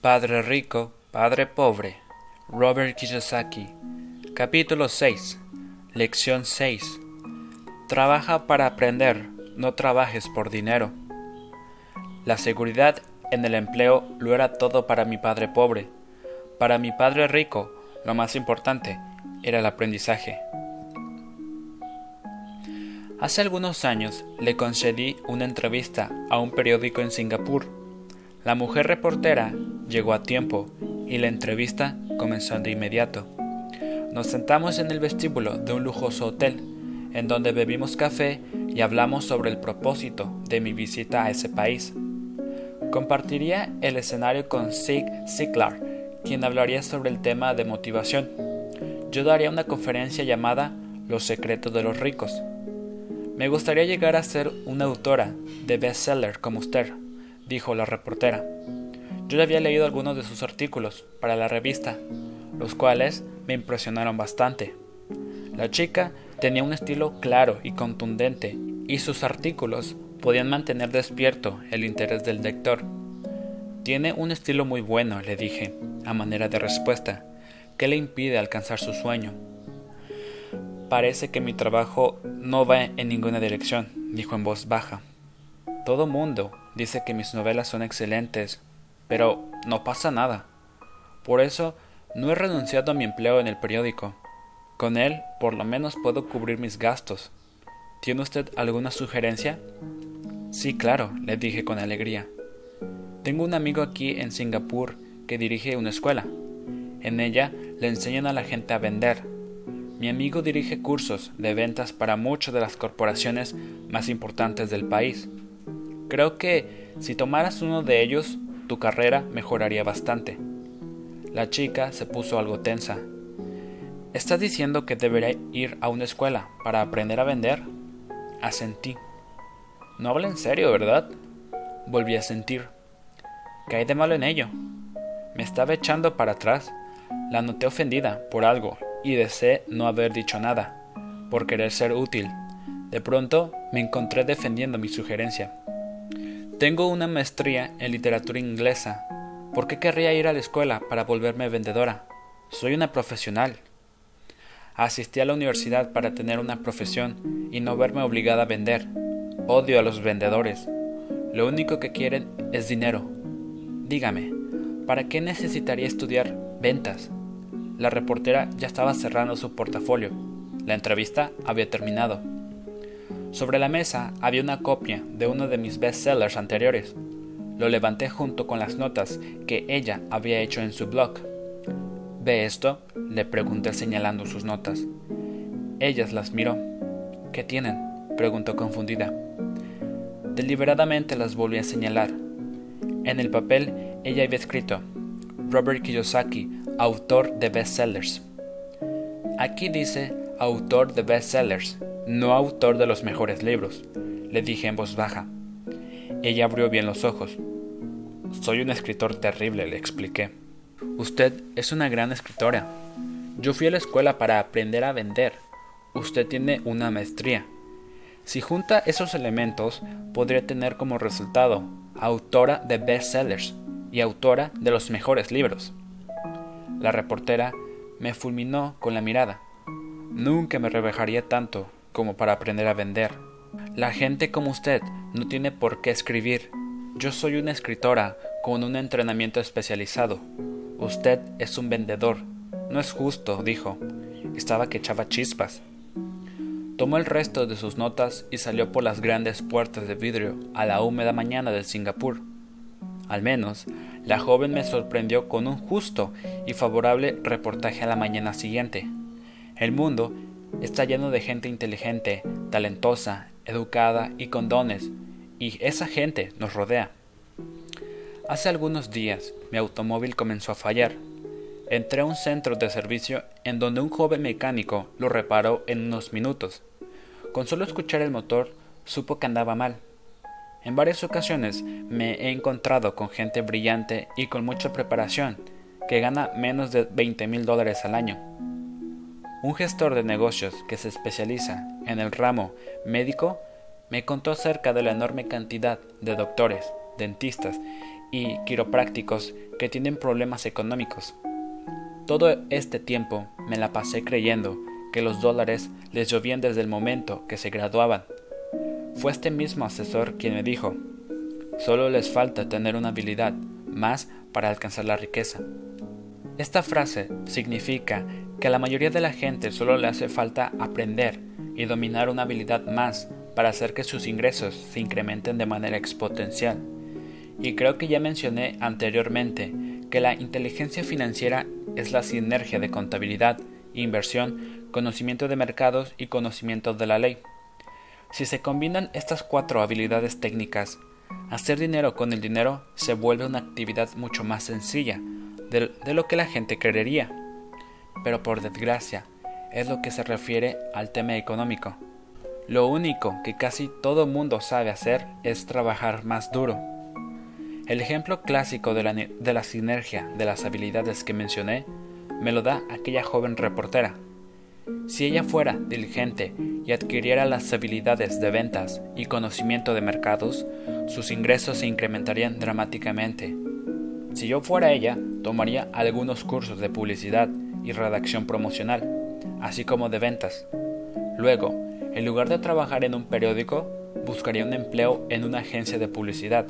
Padre rico, padre pobre. Robert Kiyosaki. Capítulo 6. Lección 6. Trabaja para aprender, no trabajes por dinero. La seguridad en el empleo lo era todo para mi padre pobre. Para mi padre rico, lo más importante era el aprendizaje. Hace algunos años le concedí una entrevista a un periódico en Singapur. La mujer reportera llegó a tiempo y la entrevista comenzó de inmediato. Nos sentamos en el vestíbulo de un lujoso hotel, en donde bebimos café y hablamos sobre el propósito de mi visita a ese país. Compartiría el escenario con Sig Ziglar, quien hablaría sobre el tema de motivación. Yo daría una conferencia llamada Los secretos de los ricos me gustaría llegar a ser una autora de bestseller como usted, dijo la reportera. Yo ya había leído algunos de sus artículos para la revista, los cuales me impresionaron bastante. La chica tenía un estilo claro y contundente, y sus artículos podían mantener despierto el interés del lector. Tiene un estilo muy bueno, le dije, a manera de respuesta, que le impide alcanzar su sueño. Parece que mi trabajo no va en ninguna dirección, dijo en voz baja. Todo mundo dice que mis novelas son excelentes, pero no pasa nada. Por eso no he renunciado a mi empleo en el periódico. Con él por lo menos puedo cubrir mis gastos. ¿Tiene usted alguna sugerencia? Sí, claro, le dije con alegría. Tengo un amigo aquí en Singapur que dirige una escuela. En ella le enseñan a la gente a vender, mi amigo dirige cursos de ventas para muchas de las corporaciones más importantes del país. Creo que si tomaras uno de ellos, tu carrera mejoraría bastante. La chica se puso algo tensa. ¿Estás diciendo que debería ir a una escuela para aprender a vender? Asentí. No habla en serio, ¿verdad? Volví a sentir. ¿Qué hay de malo en ello? Me estaba echando para atrás. La noté ofendida por algo y deseé no haber dicho nada, por querer ser útil. De pronto me encontré defendiendo mi sugerencia. Tengo una maestría en literatura inglesa. ¿Por qué querría ir a la escuela para volverme vendedora? Soy una profesional. Asistí a la universidad para tener una profesión y no verme obligada a vender. Odio a los vendedores. Lo único que quieren es dinero. Dígame, ¿para qué necesitaría estudiar ventas? La reportera ya estaba cerrando su portafolio. La entrevista había terminado. Sobre la mesa había una copia de uno de mis bestsellers anteriores. Lo levanté junto con las notas que ella había hecho en su blog. ¿Ve esto? le pregunté señalando sus notas. Ellas las miró. ¿Qué tienen? preguntó confundida. Deliberadamente las volví a señalar. En el papel ella había escrito Robert Kiyosaki autor de bestsellers. Aquí dice autor de bestsellers, no autor de los mejores libros, le dije en voz baja. Ella abrió bien los ojos. Soy un escritor terrible, le expliqué. Usted es una gran escritora. Yo fui a la escuela para aprender a vender. Usted tiene una maestría. Si junta esos elementos, podría tener como resultado autora de bestsellers y autora de los mejores libros. La reportera me fulminó con la mirada. Nunca me rebajaría tanto como para aprender a vender. La gente como usted no tiene por qué escribir. Yo soy una escritora con un entrenamiento especializado. Usted es un vendedor. No es justo, dijo. Estaba que echaba chispas. Tomó el resto de sus notas y salió por las grandes puertas de vidrio a la húmeda mañana de Singapur. Al menos, la joven me sorprendió con un justo y favorable reportaje a la mañana siguiente. El mundo está lleno de gente inteligente, talentosa, educada y con dones, y esa gente nos rodea. Hace algunos días mi automóvil comenzó a fallar. Entré a un centro de servicio en donde un joven mecánico lo reparó en unos minutos. Con solo escuchar el motor supo que andaba mal en varias ocasiones me he encontrado con gente brillante y con mucha preparación que gana menos de 20 mil dólares al año. Un gestor de negocios que se especializa en el ramo médico me contó acerca de la enorme cantidad de doctores, dentistas y quiroprácticos que tienen problemas económicos. Todo este tiempo me la pasé creyendo que los dólares les llovían desde el momento que se graduaban. Fue este mismo asesor quien me dijo, solo les falta tener una habilidad más para alcanzar la riqueza. Esta frase significa que a la mayoría de la gente solo le hace falta aprender y dominar una habilidad más para hacer que sus ingresos se incrementen de manera exponencial. Y creo que ya mencioné anteriormente que la inteligencia financiera es la sinergia de contabilidad, inversión, conocimiento de mercados y conocimiento de la ley. Si se combinan estas cuatro habilidades técnicas, hacer dinero con el dinero se vuelve una actividad mucho más sencilla de, lo que la gente creería. Pero por desgracia, es lo que se refiere al tema económico. Lo único que casi todo mundo sabe hacer es trabajar más duro. El ejemplo clásico de la, de la sinergia de las habilidades que mencioné me lo da aquella joven reportera. Si ella fuera diligente y adquiriera las habilidades de ventas y conocimiento de mercados, sus ingresos se incrementarían dramáticamente. Si yo fuera ella, tomaría algunos cursos de publicidad y redacción promocional, así como de ventas. Luego, en lugar de trabajar en un periódico, buscaría un empleo en una agencia de publicidad.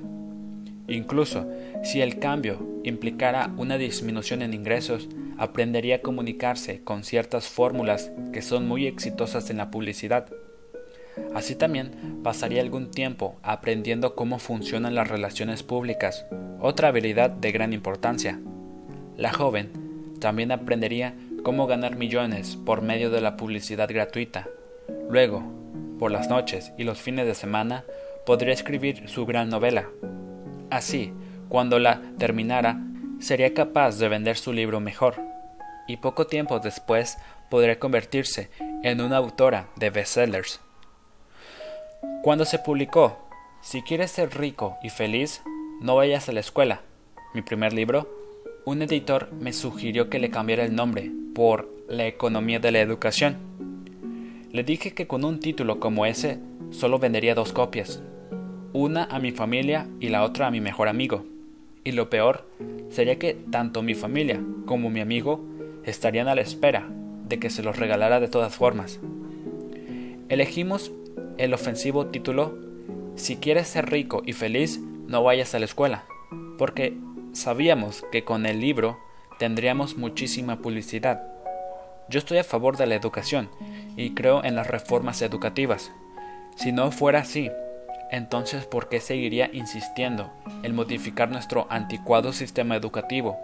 Incluso si el cambio implicara una disminución en ingresos, aprendería a comunicarse con ciertas fórmulas que son muy exitosas en la publicidad. Así también pasaría algún tiempo aprendiendo cómo funcionan las relaciones públicas, otra habilidad de gran importancia. La joven también aprendería cómo ganar millones por medio de la publicidad gratuita. Luego, por las noches y los fines de semana, podría escribir su gran novela. Así, cuando la terminara, sería capaz de vender su libro mejor, y poco tiempo después podría convertirse en una autora de bestsellers. Cuando se publicó Si quieres ser rico y feliz, no vayas a la escuela, mi primer libro, un editor me sugirió que le cambiara el nombre por La economía de la educación. Le dije que con un título como ese solo vendería dos copias, una a mi familia y la otra a mi mejor amigo. Y lo peor sería que tanto mi familia como mi amigo estarían a la espera de que se los regalara de todas formas. Elegimos el ofensivo título Si quieres ser rico y feliz, no vayas a la escuela, porque sabíamos que con el libro tendríamos muchísima publicidad. Yo estoy a favor de la educación y creo en las reformas educativas. Si no fuera así, entonces ¿por qué seguiría insistiendo en modificar nuestro anticuado sistema educativo?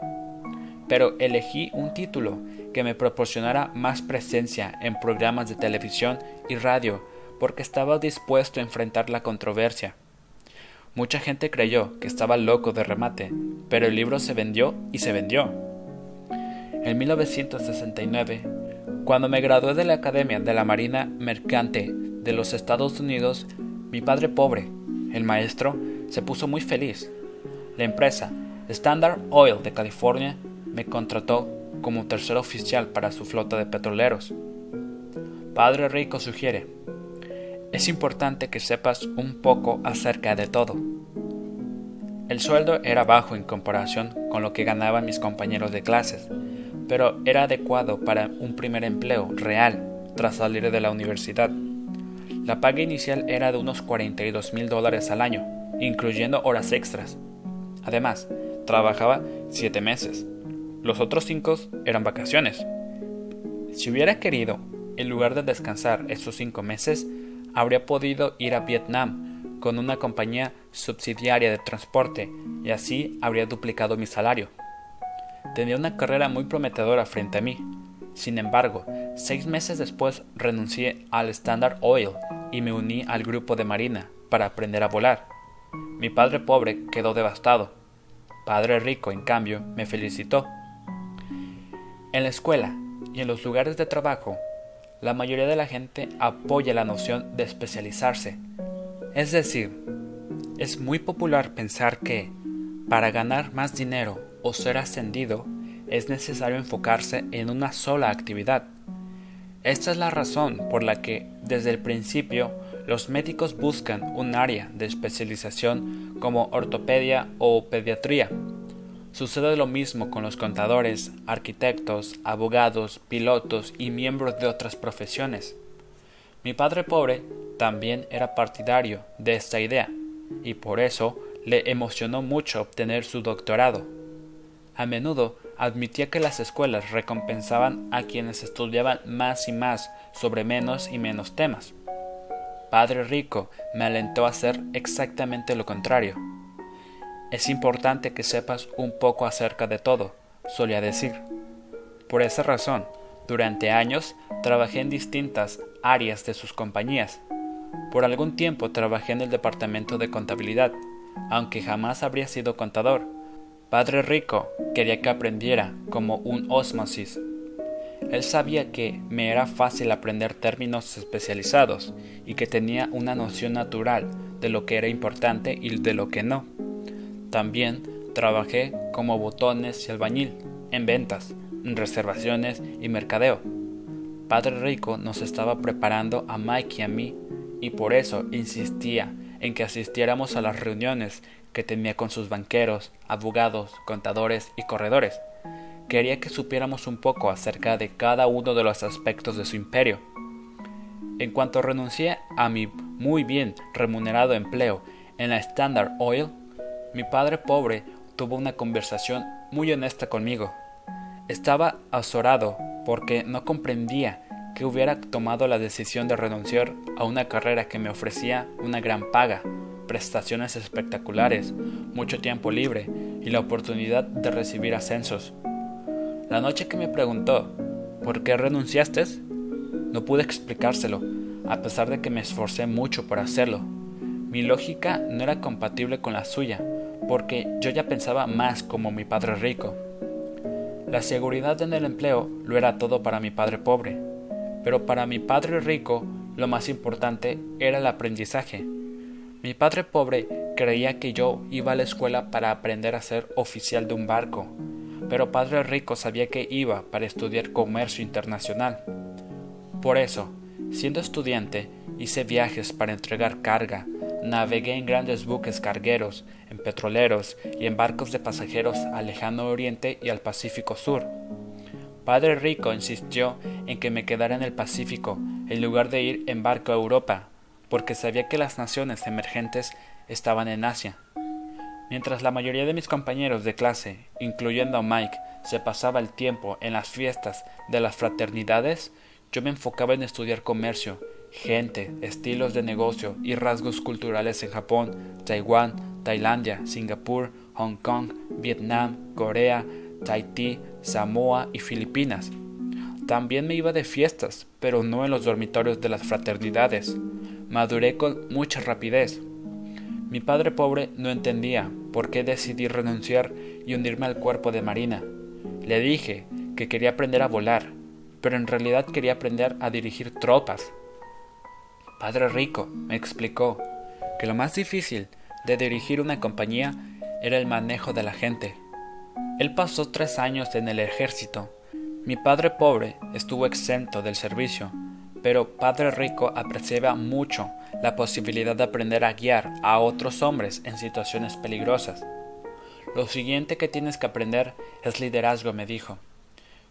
Pero elegí un título que me proporcionara más presencia en programas de televisión y radio porque estaba dispuesto a enfrentar la controversia. Mucha gente creyó que estaba loco de remate, pero el libro se vendió y se vendió. En 1969, cuando me gradué de la Academia de la Marina Mercante de los Estados Unidos, mi padre pobre, el maestro, se puso muy feliz. La empresa Standard Oil de California me contrató como tercer oficial para su flota de petroleros. Padre Rico sugiere, es importante que sepas un poco acerca de todo. El sueldo era bajo en comparación con lo que ganaban mis compañeros de clases, pero era adecuado para un primer empleo real tras salir de la universidad. La paga inicial era de unos 42 mil dólares al año, incluyendo horas extras. Además, trabajaba siete meses. Los otros cinco eran vacaciones. Si hubiera querido, en lugar de descansar esos cinco meses, habría podido ir a Vietnam con una compañía subsidiaria de transporte y así habría duplicado mi salario. Tenía una carrera muy prometedora frente a mí. Sin embargo, seis meses después renuncié al Standard Oil y me uní al grupo de Marina para aprender a volar. Mi padre pobre quedó devastado. Padre rico, en cambio, me felicitó. En la escuela y en los lugares de trabajo la mayoría de la gente apoya la noción de especializarse. Es decir, es muy popular pensar que, para ganar más dinero o ser ascendido, es necesario enfocarse en una sola actividad. Esta es la razón por la que, desde el principio, los médicos buscan un área de especialización como ortopedia o pediatría. Sucede lo mismo con los contadores, arquitectos, abogados, pilotos y miembros de otras profesiones. Mi padre pobre también era partidario de esta idea y por eso le emocionó mucho obtener su doctorado. A menudo admitía que las escuelas recompensaban a quienes estudiaban más y más sobre menos y menos temas. Padre Rico me alentó a hacer exactamente lo contrario. Es importante que sepas un poco acerca de todo, solía decir. Por esa razón, durante años trabajé en distintas áreas de sus compañías. Por algún tiempo trabajé en el departamento de contabilidad, aunque jamás habría sido contador. Padre Rico quería que aprendiera como un osmosis él sabía que me era fácil aprender términos especializados y que tenía una noción natural de lo que era importante y de lo que no. También trabajé como botones y albañil, en ventas, en reservaciones y mercadeo. Padre Rico nos estaba preparando a Mike y a mí y por eso insistía en que asistiéramos a las reuniones que tenía con sus banqueros, abogados, contadores y corredores quería que supiéramos un poco acerca de cada uno de los aspectos de su imperio. En cuanto renuncié a mi muy bien remunerado empleo en la Standard Oil, mi padre pobre tuvo una conversación muy honesta conmigo. Estaba azorado porque no comprendía que hubiera tomado la decisión de renunciar a una carrera que me ofrecía una gran paga, prestaciones espectaculares, mucho tiempo libre y la oportunidad de recibir ascensos. La noche que me preguntó ¿por qué renunciaste? No pude explicárselo, a pesar de que me esforcé mucho por hacerlo. Mi lógica no era compatible con la suya, porque yo ya pensaba más como mi padre rico. La seguridad en el empleo lo era todo para mi padre pobre, pero para mi padre rico lo más importante era el aprendizaje. Mi padre pobre creía que yo iba a la escuela para aprender a ser oficial de un barco, pero Padre Rico sabía que iba para estudiar comercio internacional. Por eso, siendo estudiante, hice viajes para entregar carga, navegué en grandes buques cargueros, en petroleros y en barcos de pasajeros al lejano oriente y al Pacífico Sur. Padre Rico insistió en que me quedara en el Pacífico en lugar de ir en barco a Europa, porque sabía que las naciones emergentes estaban en Asia. Mientras la mayoría de mis compañeros de clase, incluyendo a Mike, se pasaba el tiempo en las fiestas de las fraternidades, yo me enfocaba en estudiar comercio, gente, estilos de negocio y rasgos culturales en Japón, Taiwán, Tailandia, Singapur, Hong Kong, Vietnam, Corea, Tahití, Samoa y Filipinas. También me iba de fiestas, pero no en los dormitorios de las fraternidades. Maduré con mucha rapidez, mi padre pobre no entendía por qué decidí renunciar y unirme al cuerpo de Marina. Le dije que quería aprender a volar, pero en realidad quería aprender a dirigir tropas. Padre Rico me explicó que lo más difícil de dirigir una compañía era el manejo de la gente. Él pasó tres años en el ejército. Mi padre pobre estuvo exento del servicio, pero Padre Rico apreciaba mucho la posibilidad de aprender a guiar a otros hombres en situaciones peligrosas. Lo siguiente que tienes que aprender es liderazgo, me dijo.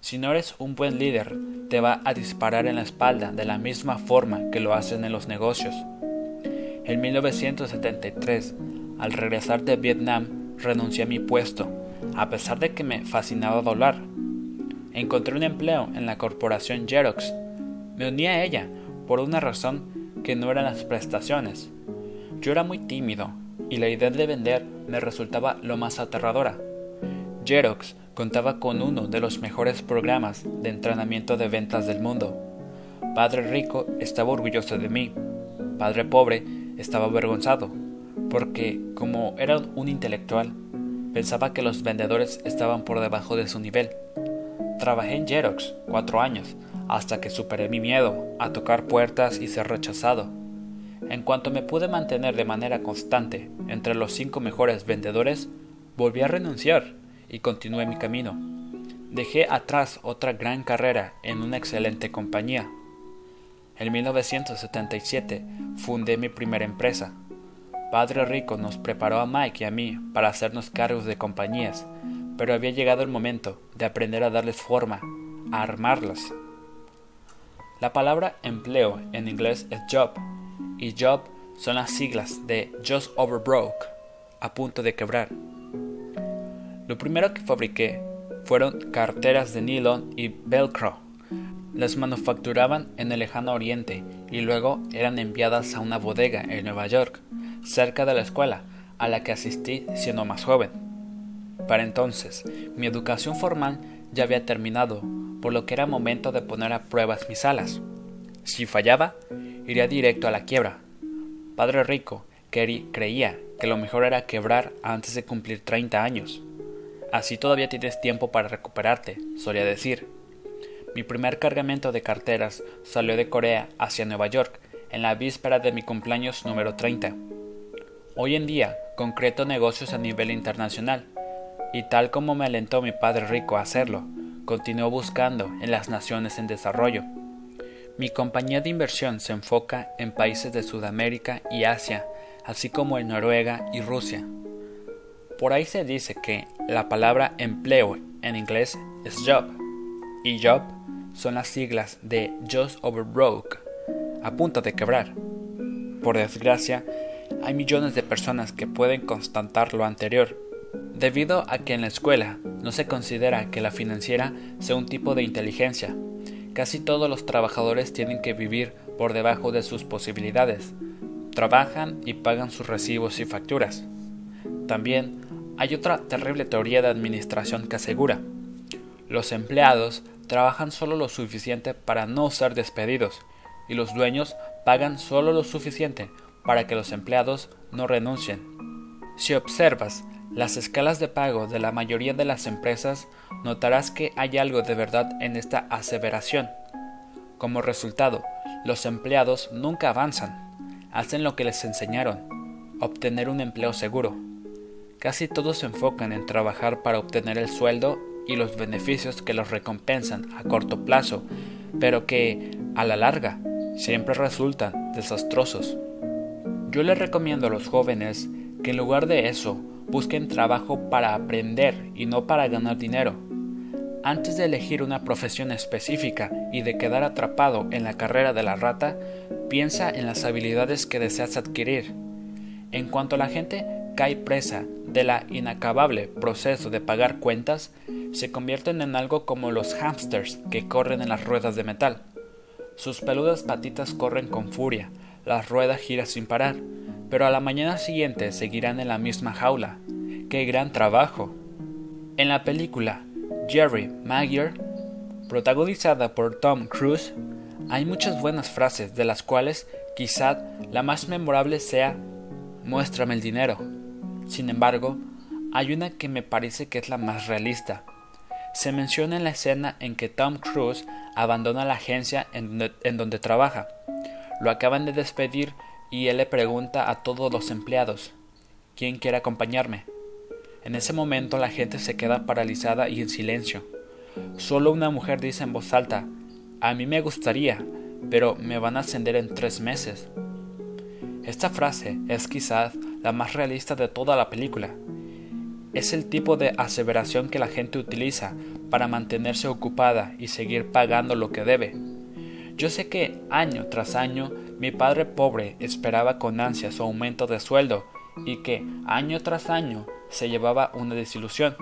Si no eres un buen líder, te va a disparar en la espalda de la misma forma que lo hacen en los negocios. En 1973, al regresar de Vietnam, renuncié a mi puesto, a pesar de que me fascinaba volar. Encontré un empleo en la corporación Xerox me uní a ella por una razón que no eran las prestaciones. Yo era muy tímido y la idea de vender me resultaba lo más aterradora. Xerox contaba con uno de los mejores programas de entrenamiento de ventas del mundo. Padre Rico estaba orgulloso de mí. Padre Pobre estaba avergonzado, porque como era un intelectual, pensaba que los vendedores estaban por debajo de su nivel. Trabajé en Xerox cuatro años hasta que superé mi miedo a tocar puertas y ser rechazado. En cuanto me pude mantener de manera constante entre los cinco mejores vendedores, volví a renunciar y continué mi camino. Dejé atrás otra gran carrera en una excelente compañía. En 1977 fundé mi primera empresa. Padre Rico nos preparó a Mike y a mí para hacernos cargos de compañías, pero había llegado el momento de aprender a darles forma, a armarlas. La palabra empleo en inglés es job, y job son las siglas de Just Over Broke, a punto de quebrar. Lo primero que fabriqué fueron carteras de nylon y velcro. Las manufacturaban en el lejano oriente y luego eran enviadas a una bodega en Nueva York, cerca de la escuela a la que asistí siendo más joven. Para entonces, mi educación formal ya había terminado, por lo que era momento de poner a pruebas mis alas. Si fallaba, iría directo a la quiebra. Padre Rico creía que lo mejor era quebrar antes de cumplir 30 años. Así todavía tienes tiempo para recuperarte, solía decir. Mi primer cargamento de carteras salió de Corea hacia Nueva York en la víspera de mi cumpleaños número 30. Hoy en día concreto negocios a nivel internacional, y tal como me alentó mi padre rico a hacerlo, continuó buscando en las naciones en desarrollo. Mi compañía de inversión se enfoca en países de Sudamérica y Asia, así como en Noruega y Rusia. Por ahí se dice que la palabra empleo en inglés es job y job son las siglas de just over broke, a punto de quebrar. Por desgracia, hay millones de personas que pueden constatar lo anterior, debido a que en la escuela no se considera que la financiera sea un tipo de inteligencia. Casi todos los trabajadores tienen que vivir por debajo de sus posibilidades. Trabajan y pagan sus recibos y facturas. También hay otra terrible teoría de administración que asegura, los empleados trabajan solo lo suficiente para no ser despedidos y los dueños pagan solo lo suficiente para que los empleados no renuncien. Si observas las escalas de pago de la mayoría de las empresas, notarás que hay algo de verdad en esta aseveración. Como resultado, los empleados nunca avanzan, hacen lo que les enseñaron, obtener un empleo seguro, Casi todos se enfocan en trabajar para obtener el sueldo y los beneficios que los recompensan a corto plazo, pero que, a la larga, siempre resultan desastrosos. Yo les recomiendo a los jóvenes que en lugar de eso busquen trabajo para aprender y no para ganar dinero. Antes de elegir una profesión específica y de quedar atrapado en la carrera de la rata, piensa en las habilidades que deseas adquirir. En cuanto a la gente cae presa de la inacabable proceso de pagar cuentas, se convierten en algo como los hámsters que corren en las ruedas de metal. Sus peludas patitas corren con furia, las ruedas giran sin parar, pero a la mañana siguiente seguirán en la misma jaula. ¡Qué gran trabajo! En la película Jerry Maguire, protagonizada por Tom Cruise, hay muchas buenas frases, de las cuales quizá la más memorable sea Muéstrame el dinero. Sin embargo, hay una que me parece que es la más realista. Se menciona en la escena en que Tom Cruise abandona la agencia en donde, trabaja. Lo acaban de despedir y él le pregunta a todos los empleados ¿Quién quiere acompañarme? En ese momento la gente se queda paralizada y en silencio. Solo una mujer dice en voz alta A mí me gustaría, pero me van a ascender en tres meses. Esta frase es quizás la más realista de toda la película. Es el tipo de aseveración que la gente utiliza para mantenerse ocupada y seguir pagando lo que debe. Yo sé que año tras año mi padre pobre esperaba con ansia su aumento de sueldo y que año tras año se llevaba una desilusión.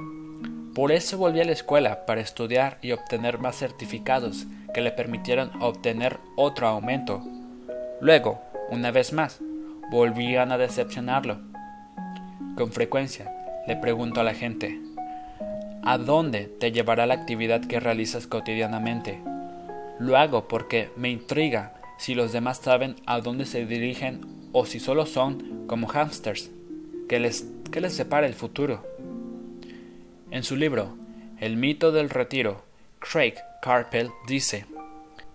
Por eso volví a la escuela para estudiar y obtener más certificados que le permitieran obtener otro aumento. Luego, una vez más, volvían a decepcionarlo. Con frecuencia le pregunto a la gente, ¿a dónde te llevará la actividad que realizas cotidianamente? Lo hago porque me intriga si los demás saben a dónde se dirigen o si solo son como hamsters, que les, que les separa el futuro. En su libro, El mito del retiro, Craig Carpel dice,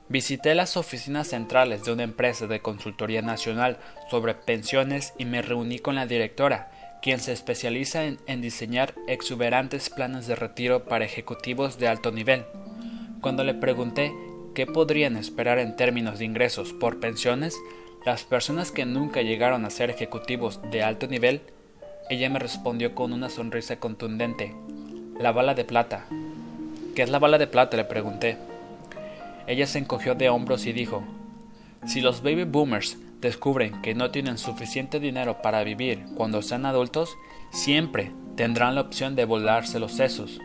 Visité las oficinas centrales de una empresa de consultoría nacional sobre pensiones y me reuní con la directora, quien se especializa en, diseñar exuberantes planes de retiro para ejecutivos de alto nivel. Cuando le pregunté qué podrían esperar en términos de ingresos por pensiones las personas que nunca llegaron a ser ejecutivos de alto nivel, ella me respondió con una sonrisa contundente. La bala de plata. ¿Qué es la bala de plata? le pregunté. Ella se encogió de hombros y dijo, si los baby boomers descubren que no tienen suficiente dinero para vivir cuando sean adultos, siempre tendrán la opción de volarse los sesos.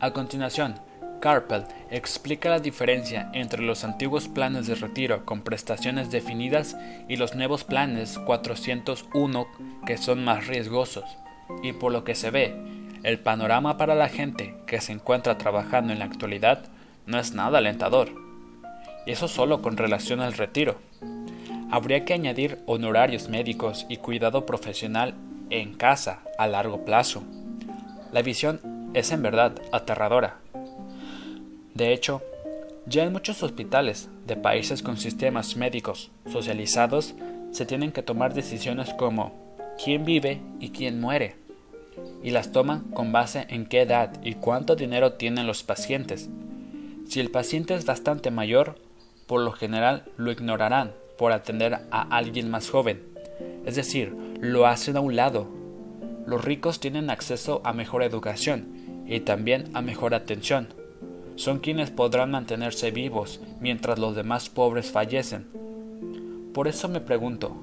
A continuación, Carpel explica la diferencia entre los antiguos planes de retiro con prestaciones definidas y los nuevos planes 401 que son más riesgosos, y por lo que se ve, el panorama para la gente que se encuentra trabajando en la actualidad no es nada alentador. Y eso solo con relación al retiro. Habría que añadir honorarios médicos y cuidado profesional en casa a largo plazo. La visión es en verdad aterradora. De hecho, ya en muchos hospitales de países con sistemas médicos socializados se tienen que tomar decisiones como quién vive y quién muere, y las toman con base en qué edad y cuánto dinero tienen los pacientes. Si el paciente es bastante mayor, por lo general lo ignorarán por atender a alguien más joven, es decir, lo hacen a un lado. Los ricos tienen acceso a mejor educación y también a mejor atención. Son quienes podrán mantenerse vivos mientras los demás pobres fallecen. Por eso me pregunto,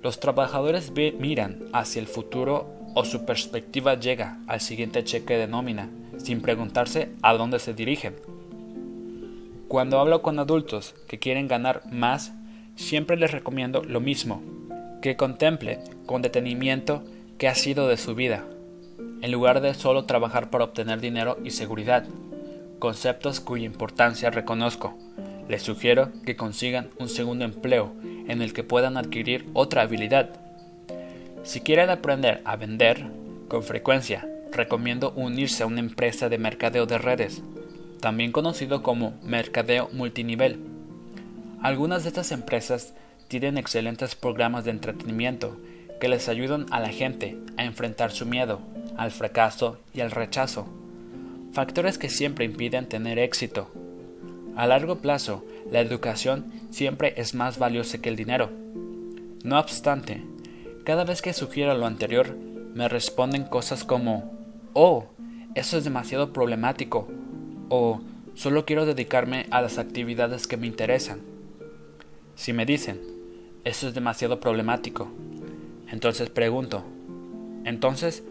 ¿los trabajadores miran hacia el futuro o su perspectiva llega al siguiente cheque de nómina sin preguntarse a dónde se dirigen? Cuando hablo con adultos que quieren ganar más, siempre les recomiendo lo mismo, que contemple con detenimiento qué ha sido de su vida, en lugar de solo trabajar para obtener dinero y seguridad, conceptos cuya importancia reconozco. Les sugiero que consigan un segundo empleo en el que puedan adquirir otra habilidad. Si quieren aprender a vender, con frecuencia recomiendo unirse a una empresa de mercadeo de redes, también conocido como mercadeo multinivel. Algunas de estas empresas tienen excelentes programas de entretenimiento que les ayudan a la gente a enfrentar su miedo, al fracaso y al rechazo, factores que siempre impiden tener éxito. A largo plazo, la educación siempre es más valiosa que el dinero. No obstante, cada vez que sugiero lo anterior, me responden cosas como, oh, eso es demasiado problemático, o solo quiero dedicarme a las actividades que me interesan. Si me dicen, eso es demasiado problemático, entonces pregunto, entonces,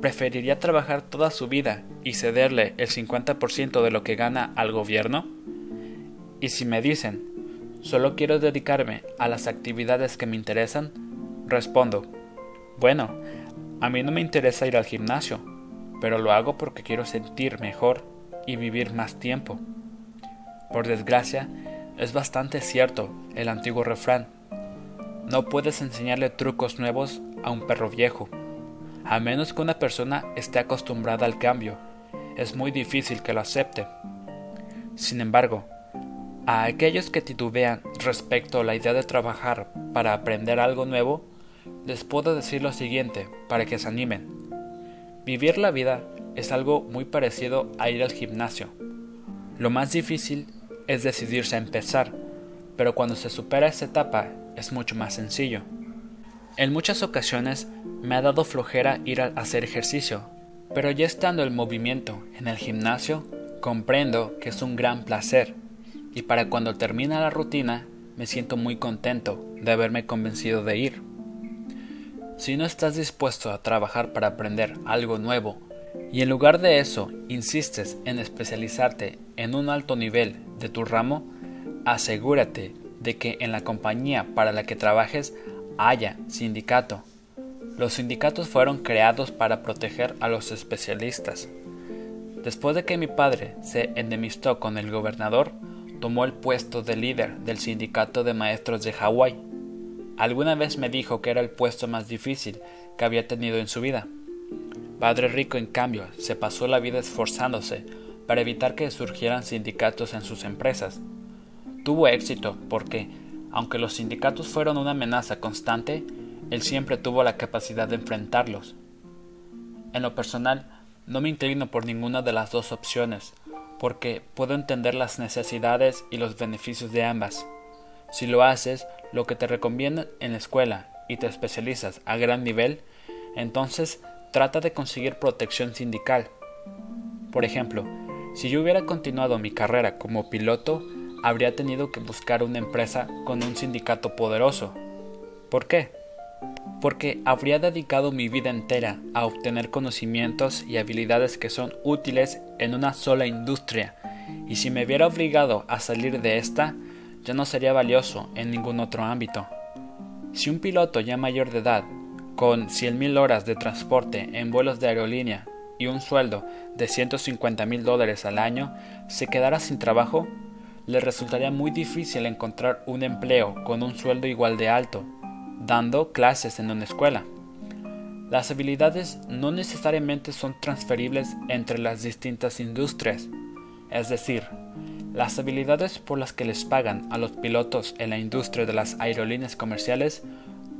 ¿preferiría trabajar toda su vida y cederle el 50% de lo que gana al gobierno? Y si me dicen, solo quiero dedicarme a las actividades que me interesan, respondo, bueno, a mí no me interesa ir al gimnasio, pero lo hago porque quiero sentir mejor y vivir más tiempo. Por desgracia, es bastante cierto el antiguo refrán. No puedes enseñarle trucos nuevos a un perro viejo. A menos que una persona esté acostumbrada al cambio, es muy difícil que lo acepte. Sin embargo, a aquellos que titubean respecto a la idea de trabajar para aprender algo nuevo, les puedo decir lo siguiente para que se animen. Vivir la vida es algo muy parecido a ir al gimnasio. Lo más difícil es decidirse a empezar, pero cuando se supera esa etapa es mucho más sencillo. En muchas ocasiones me ha dado flojera ir a hacer ejercicio, pero ya estando el movimiento en el gimnasio, comprendo que es un gran placer, y para cuando termina la rutina me siento muy contento de haberme convencido de ir. Si no estás dispuesto a trabajar para aprender algo nuevo y en lugar de eso insistes en especializarte en un alto nivel de tu ramo, asegúrate de que en la compañía para la que trabajes haya sindicato. Los sindicatos fueron creados para proteger a los especialistas. Después de que mi padre se enemistó con el gobernador, tomó el puesto de líder del sindicato de maestros de Hawái. Alguna vez me dijo que era el puesto más difícil que había tenido en su vida. Padre Rico, en cambio, se pasó la vida esforzándose para evitar que surgieran sindicatos en sus empresas. Tuvo éxito porque, aunque los sindicatos fueron una amenaza constante, él siempre tuvo la capacidad de enfrentarlos. En lo personal, no me inclino por ninguna de las dos opciones, porque puedo entender las necesidades y los beneficios de ambas. Si lo haces lo que te recomiendan en la escuela y te especializas a gran nivel, entonces trata de conseguir protección sindical. Por ejemplo, si yo hubiera continuado mi carrera como piloto, habría tenido que buscar una empresa con un sindicato poderoso. ¿Por qué? Porque habría dedicado mi vida entera a obtener conocimientos y habilidades que son útiles en una sola industria, y si me viera obligado a salir de esta, ya no sería valioso en ningún otro ámbito. Si un piloto ya mayor de edad, con 100.000 horas de transporte en vuelos de aerolínea y un sueldo de 150 mil dólares al año, se quedara sin trabajo, le resultaría muy difícil encontrar un empleo con un sueldo igual de alto, dando clases en una escuela. Las habilidades no necesariamente son transferibles entre las distintas industrias, es decir, las habilidades por las que les pagan a los pilotos en la industria de las aerolíneas comerciales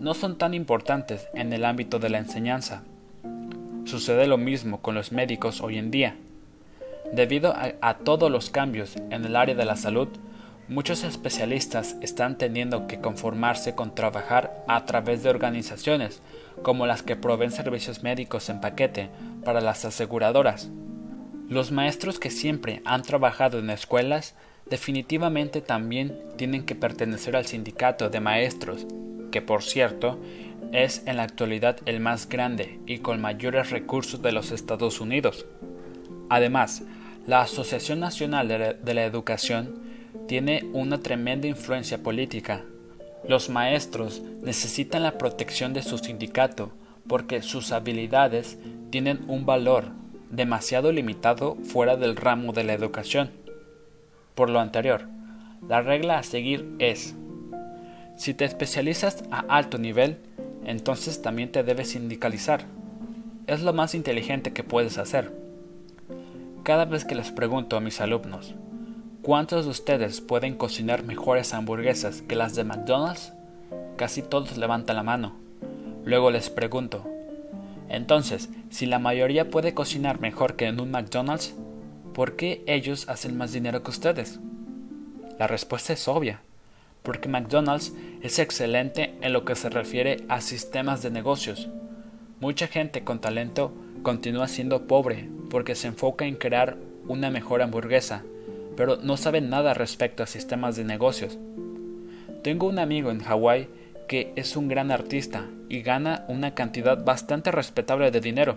no son tan importantes en el ámbito de la enseñanza. Sucede lo mismo con los médicos hoy en día. Debido a, todos los cambios en el área de la salud, muchos especialistas están teniendo que conformarse con trabajar a través de organizaciones como las que proveen servicios médicos en paquete para las aseguradoras. Los maestros que siempre han trabajado en escuelas definitivamente también tienen que pertenecer al sindicato de maestros, que por cierto es en la actualidad el más grande y con mayores recursos de los Estados Unidos. Además, la Asociación Nacional de la, Educación tiene una tremenda influencia política. Los maestros necesitan la protección de su sindicato porque sus habilidades tienen un valor demasiado limitado fuera del ramo de la educación. Por lo anterior, la regla a seguir es, si te especializas a alto nivel, entonces también te debes sindicalizar. Es lo más inteligente que puedes hacer. Cada vez que les pregunto a mis alumnos, ¿cuántos de ustedes pueden cocinar mejores hamburguesas que las de McDonald's? Casi todos levantan la mano. Luego les pregunto, entonces, si la mayoría puede cocinar mejor que en un McDonald's, ¿por qué ellos hacen más dinero que ustedes? La respuesta es obvia, porque McDonald's es excelente en lo que se refiere a sistemas de negocios. Mucha gente con talento continúa siendo pobre porque se enfoca en crear una mejor hamburguesa, pero no sabe nada respecto a sistemas de negocios. Tengo un amigo en Hawái que es un gran artista y gana una cantidad bastante respetable de dinero.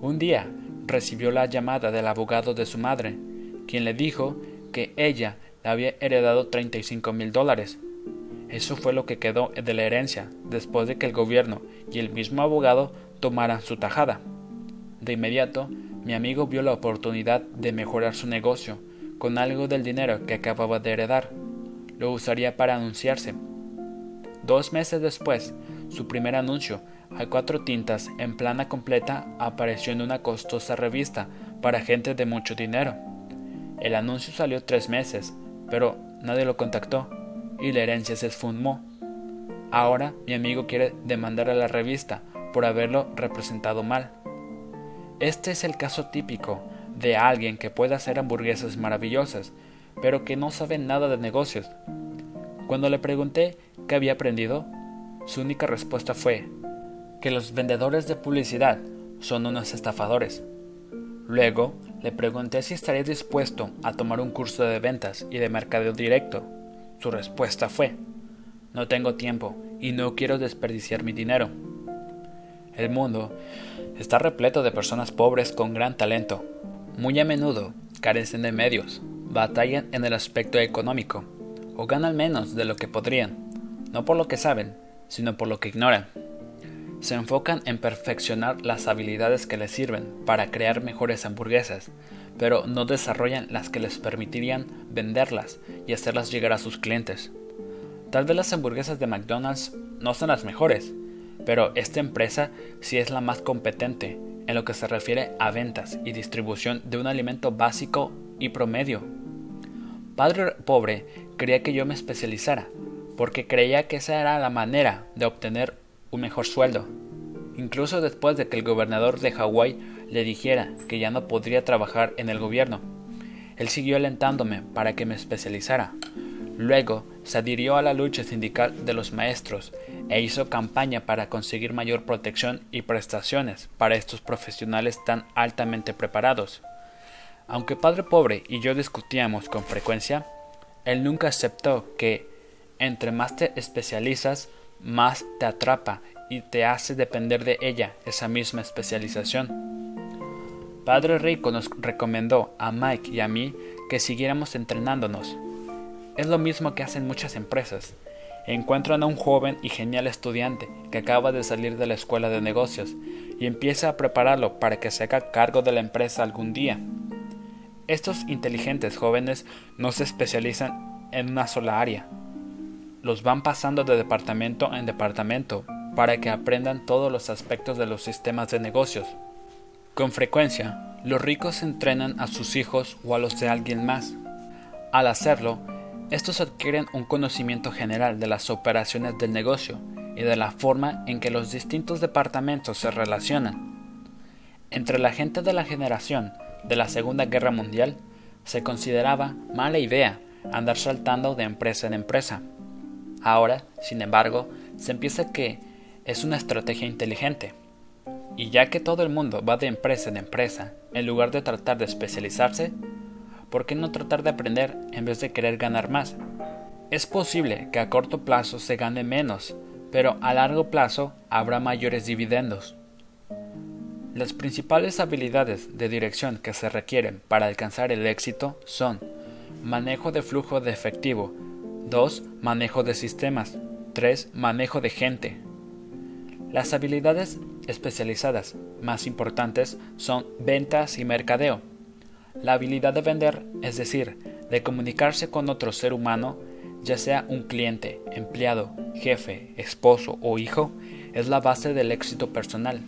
Un día recibió la llamada del abogado de su madre, quien le dijo que ella había heredado 35 mil dólares. Eso fue lo que quedó de la herencia después de que el gobierno y el mismo abogado tomaran su tajada. De inmediato, mi amigo vio la oportunidad de mejorar su negocio con algo del dinero que acababa de heredar. Lo usaría para anunciarse Dos meses después, su primer anuncio, a cuatro tintas en plana completa, apareció en una costosa revista para gente de mucho dinero. El anuncio salió tres meses, pero nadie lo contactó y la herencia se esfumó. Ahora mi amigo quiere demandar a la revista por haberlo representado mal. Este es el caso típico de alguien que puede hacer hamburguesas maravillosas, pero que no sabe nada de negocios. Cuando le pregunté qué había aprendido, su única respuesta fue que los vendedores de publicidad son unos estafadores. Luego le pregunté si estaría dispuesto a tomar un curso de ventas y de mercadeo directo. Su respuesta fue, no tengo tiempo y no quiero desperdiciar mi dinero. El mundo está repleto de personas pobres con gran talento. Muy a menudo carecen de medios, batallan en el aspecto económico o ganan menos de lo que podrían, no por lo que saben, sino por lo que ignoran. Se enfocan en perfeccionar las habilidades que les sirven para crear mejores hamburguesas, pero no desarrollan las que les permitirían venderlas y hacerlas llegar a sus clientes. Tal vez las hamburguesas de McDonald's no son las mejores, pero esta empresa sí es la más competente en lo que se refiere a ventas y distribución de un alimento básico y promedio. Padre pobre quería que yo me especializara, porque creía que esa era la manera de obtener un mejor sueldo. Incluso después de que el gobernador de Hawái le dijera que ya no podría trabajar en el gobierno. él siguió alentándome para que me especializara. Luego se adhirió a la lucha sindical de los maestros e hizo campaña para conseguir mayor protección y prestaciones para estos profesionales tan altamente preparados. Aunque Padre Pobre y yo discutíamos con frecuencia, él nunca aceptó que entre más te especializas, más te atrapa y te hace depender de ella esa misma especialización. Padre Rico nos recomendó a Mike y a mí que siguiéramos entrenándonos. Es lo mismo que hacen muchas empresas. Encuentran a un joven y genial estudiante que acaba de salir de la escuela de negocios y empieza a prepararlo para que se haga cargo de la empresa algún día. Estos inteligentes jóvenes no se especializan en una sola área. Los van pasando de departamento en departamento para que aprendan todos los aspectos de los sistemas de negocios. Con frecuencia, los ricos entrenan a sus hijos o a los de alguien más. Al hacerlo, estos adquieren un conocimiento general de las operaciones del negocio y de la forma en que los distintos departamentos se relacionan. Entre la gente de la generación de la Segunda Guerra Mundial, se consideraba mala idea andar saltando de empresa en empresa. Ahora, sin embargo, se empieza que es una estrategia inteligente. Y ya que todo el mundo va de empresa en empresa, en lugar de tratar de especializarse, ¿por qué no tratar de aprender en vez de querer ganar más? Es posible que a corto plazo se gane menos, pero a largo plazo habrá mayores dividendos. Las principales habilidades de dirección que se requieren para alcanzar el éxito son manejo de flujo de efectivo, 2. manejo de sistemas, 3. manejo de gente, las habilidades especializadas más importantes son ventas y mercadeo. La habilidad de vender, es decir, de comunicarse con otro ser humano, ya sea un cliente, empleado, jefe, esposo o hijo, es la base del éxito personal.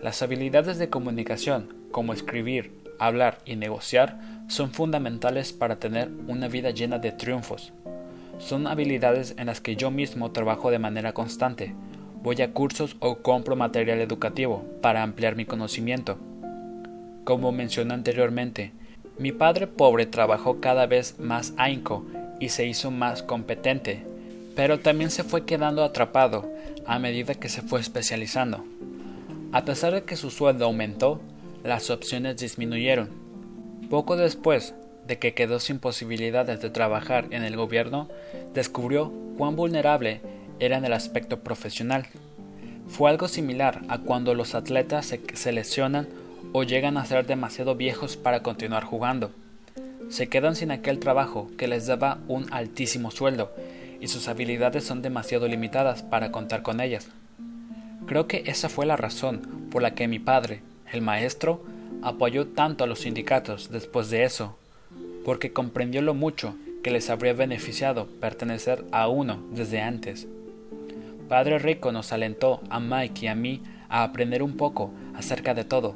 Las habilidades de comunicación, como escribir, hablar y negociar, son fundamentales para tener una vida llena de triunfos. Son habilidades en las que yo mismo trabajo de manera constante, voy a cursos o compro material educativo para ampliar mi conocimiento. Como mencioné anteriormente, mi padre pobre trabajó cada vez más ahínco y se hizo más competente, pero también se fue quedando atrapado a medida que se fue especializando. A pesar de que su sueldo aumentó, las opciones disminuyeron. Poco después de que quedó sin posibilidades de trabajar en el gobierno, descubrió cuán vulnerable era en el aspecto profesional. Fue algo similar a cuando los atletas se, lesionan o llegan a ser demasiado viejos para continuar jugando. Se quedan sin aquel trabajo que les daba un altísimo sueldo y sus habilidades son demasiado limitadas para contar con ellas. Creo que esa fue la razón por la que mi padre, el maestro, apoyó tanto a los sindicatos después de eso, porque comprendió lo mucho que les habría beneficiado pertenecer a uno desde antes. Padre Rico nos alentó a Mike y a mí a aprender un poco acerca de todo,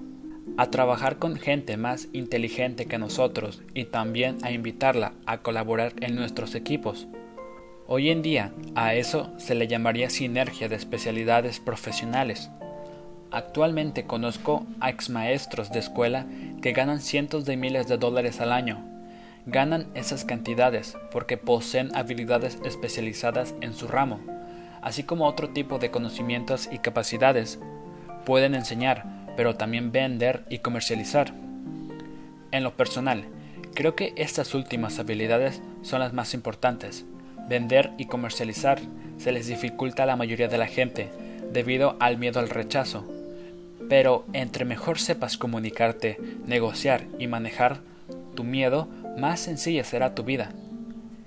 a trabajar con gente más inteligente que nosotros y también a invitarla a colaborar en nuestros equipos. Hoy en día a eso se le llamaría sinergia de especialidades profesionales. Actualmente conozco a ex maestros de escuela que ganan cientos de miles de dólares al año. Ganan esas cantidades porque poseen habilidades especializadas en su ramo así como otro tipo de conocimientos y capacidades. Pueden enseñar, pero también vender y comercializar. En lo personal, creo que estas últimas habilidades son las más importantes. Vender y comercializar se les dificulta a la mayoría de la gente debido al miedo al rechazo. Pero entre mejor sepas comunicarte, negociar y manejar tu miedo, más sencilla será tu vida.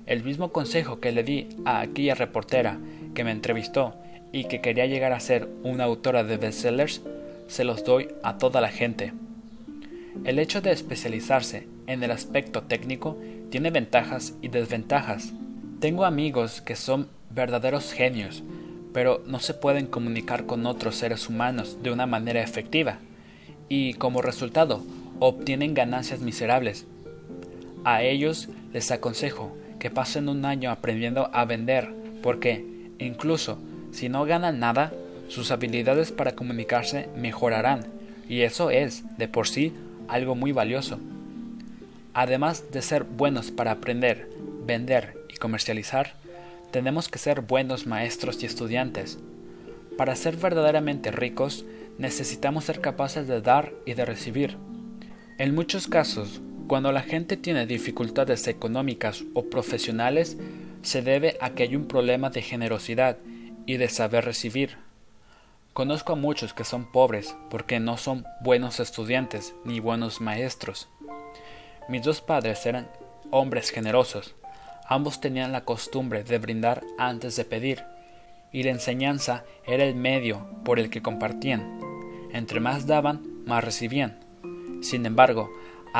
El mismo consejo que le di a aquella reportera que me entrevistó y que quería llegar a ser una autora de bestsellers, se los doy a toda la gente. El hecho de especializarse en el aspecto técnico tiene ventajas y desventajas. Tengo amigos que son verdaderos genios, pero no se pueden comunicar con otros seres humanos de una manera efectiva, y como resultado obtienen ganancias miserables. A ellos les aconsejo que pasen un año aprendiendo a vender, porque Incluso si no ganan nada, sus habilidades para comunicarse mejorarán, y eso es, de por sí, algo muy valioso. Además de ser buenos para aprender, vender y comercializar, tenemos que ser buenos maestros y estudiantes. Para ser verdaderamente ricos, necesitamos ser capaces de dar y de recibir. En muchos casos, cuando la gente tiene dificultades económicas o profesionales, se debe a que hay un problema de generosidad y de saber recibir. Conozco a muchos que son pobres porque no son buenos estudiantes ni buenos maestros. Mis dos padres eran hombres generosos. Ambos tenían la costumbre de brindar antes de pedir, y la enseñanza era el medio por el que compartían. Entre más daban, más recibían. Sin embargo,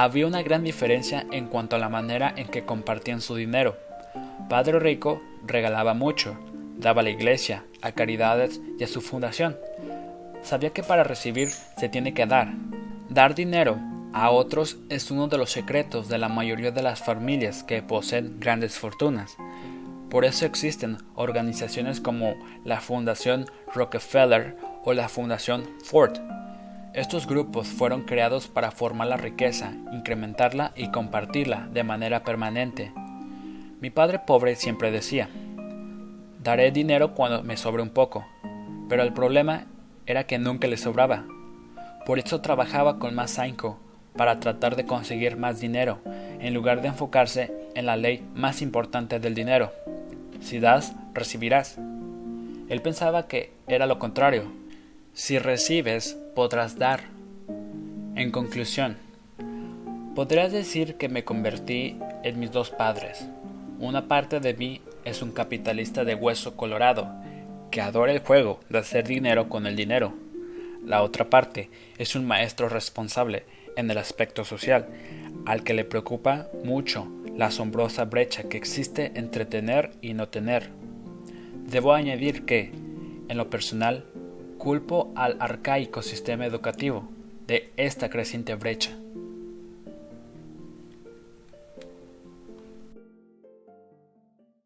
había una gran diferencia en cuanto a la manera en que compartían su dinero. Padre Rico regalaba mucho, daba a la iglesia, a caridades y a su fundación. Sabía que para recibir se tiene que dar. Dar dinero a otros es uno de los secretos de la mayoría de las familias que poseen grandes fortunas. Por eso existen organizaciones como la Fundación Rockefeller o la Fundación Ford. Estos grupos fueron creados para formar la riqueza, incrementarla y compartirla de manera permanente. Mi padre pobre siempre decía, Daré dinero cuando me sobre un poco, pero el problema era que nunca le sobraba. Por eso trabajaba con más ahínco para tratar de conseguir más dinero, en lugar de enfocarse en la ley más importante del dinero. Si das, recibirás. Él pensaba que era lo contrario. Si recibes, podrás dar. En conclusión, podrías decir que me convertí en mis dos padres. Una parte de mí es un capitalista de hueso colorado, que adora el juego de hacer dinero con el dinero. La otra parte es un maestro responsable en el aspecto social, al que le preocupa mucho la asombrosa brecha que existe entre tener y no tener. Debo añadir que, en lo personal, culpo al arcaico sistema educativo de esta creciente brecha.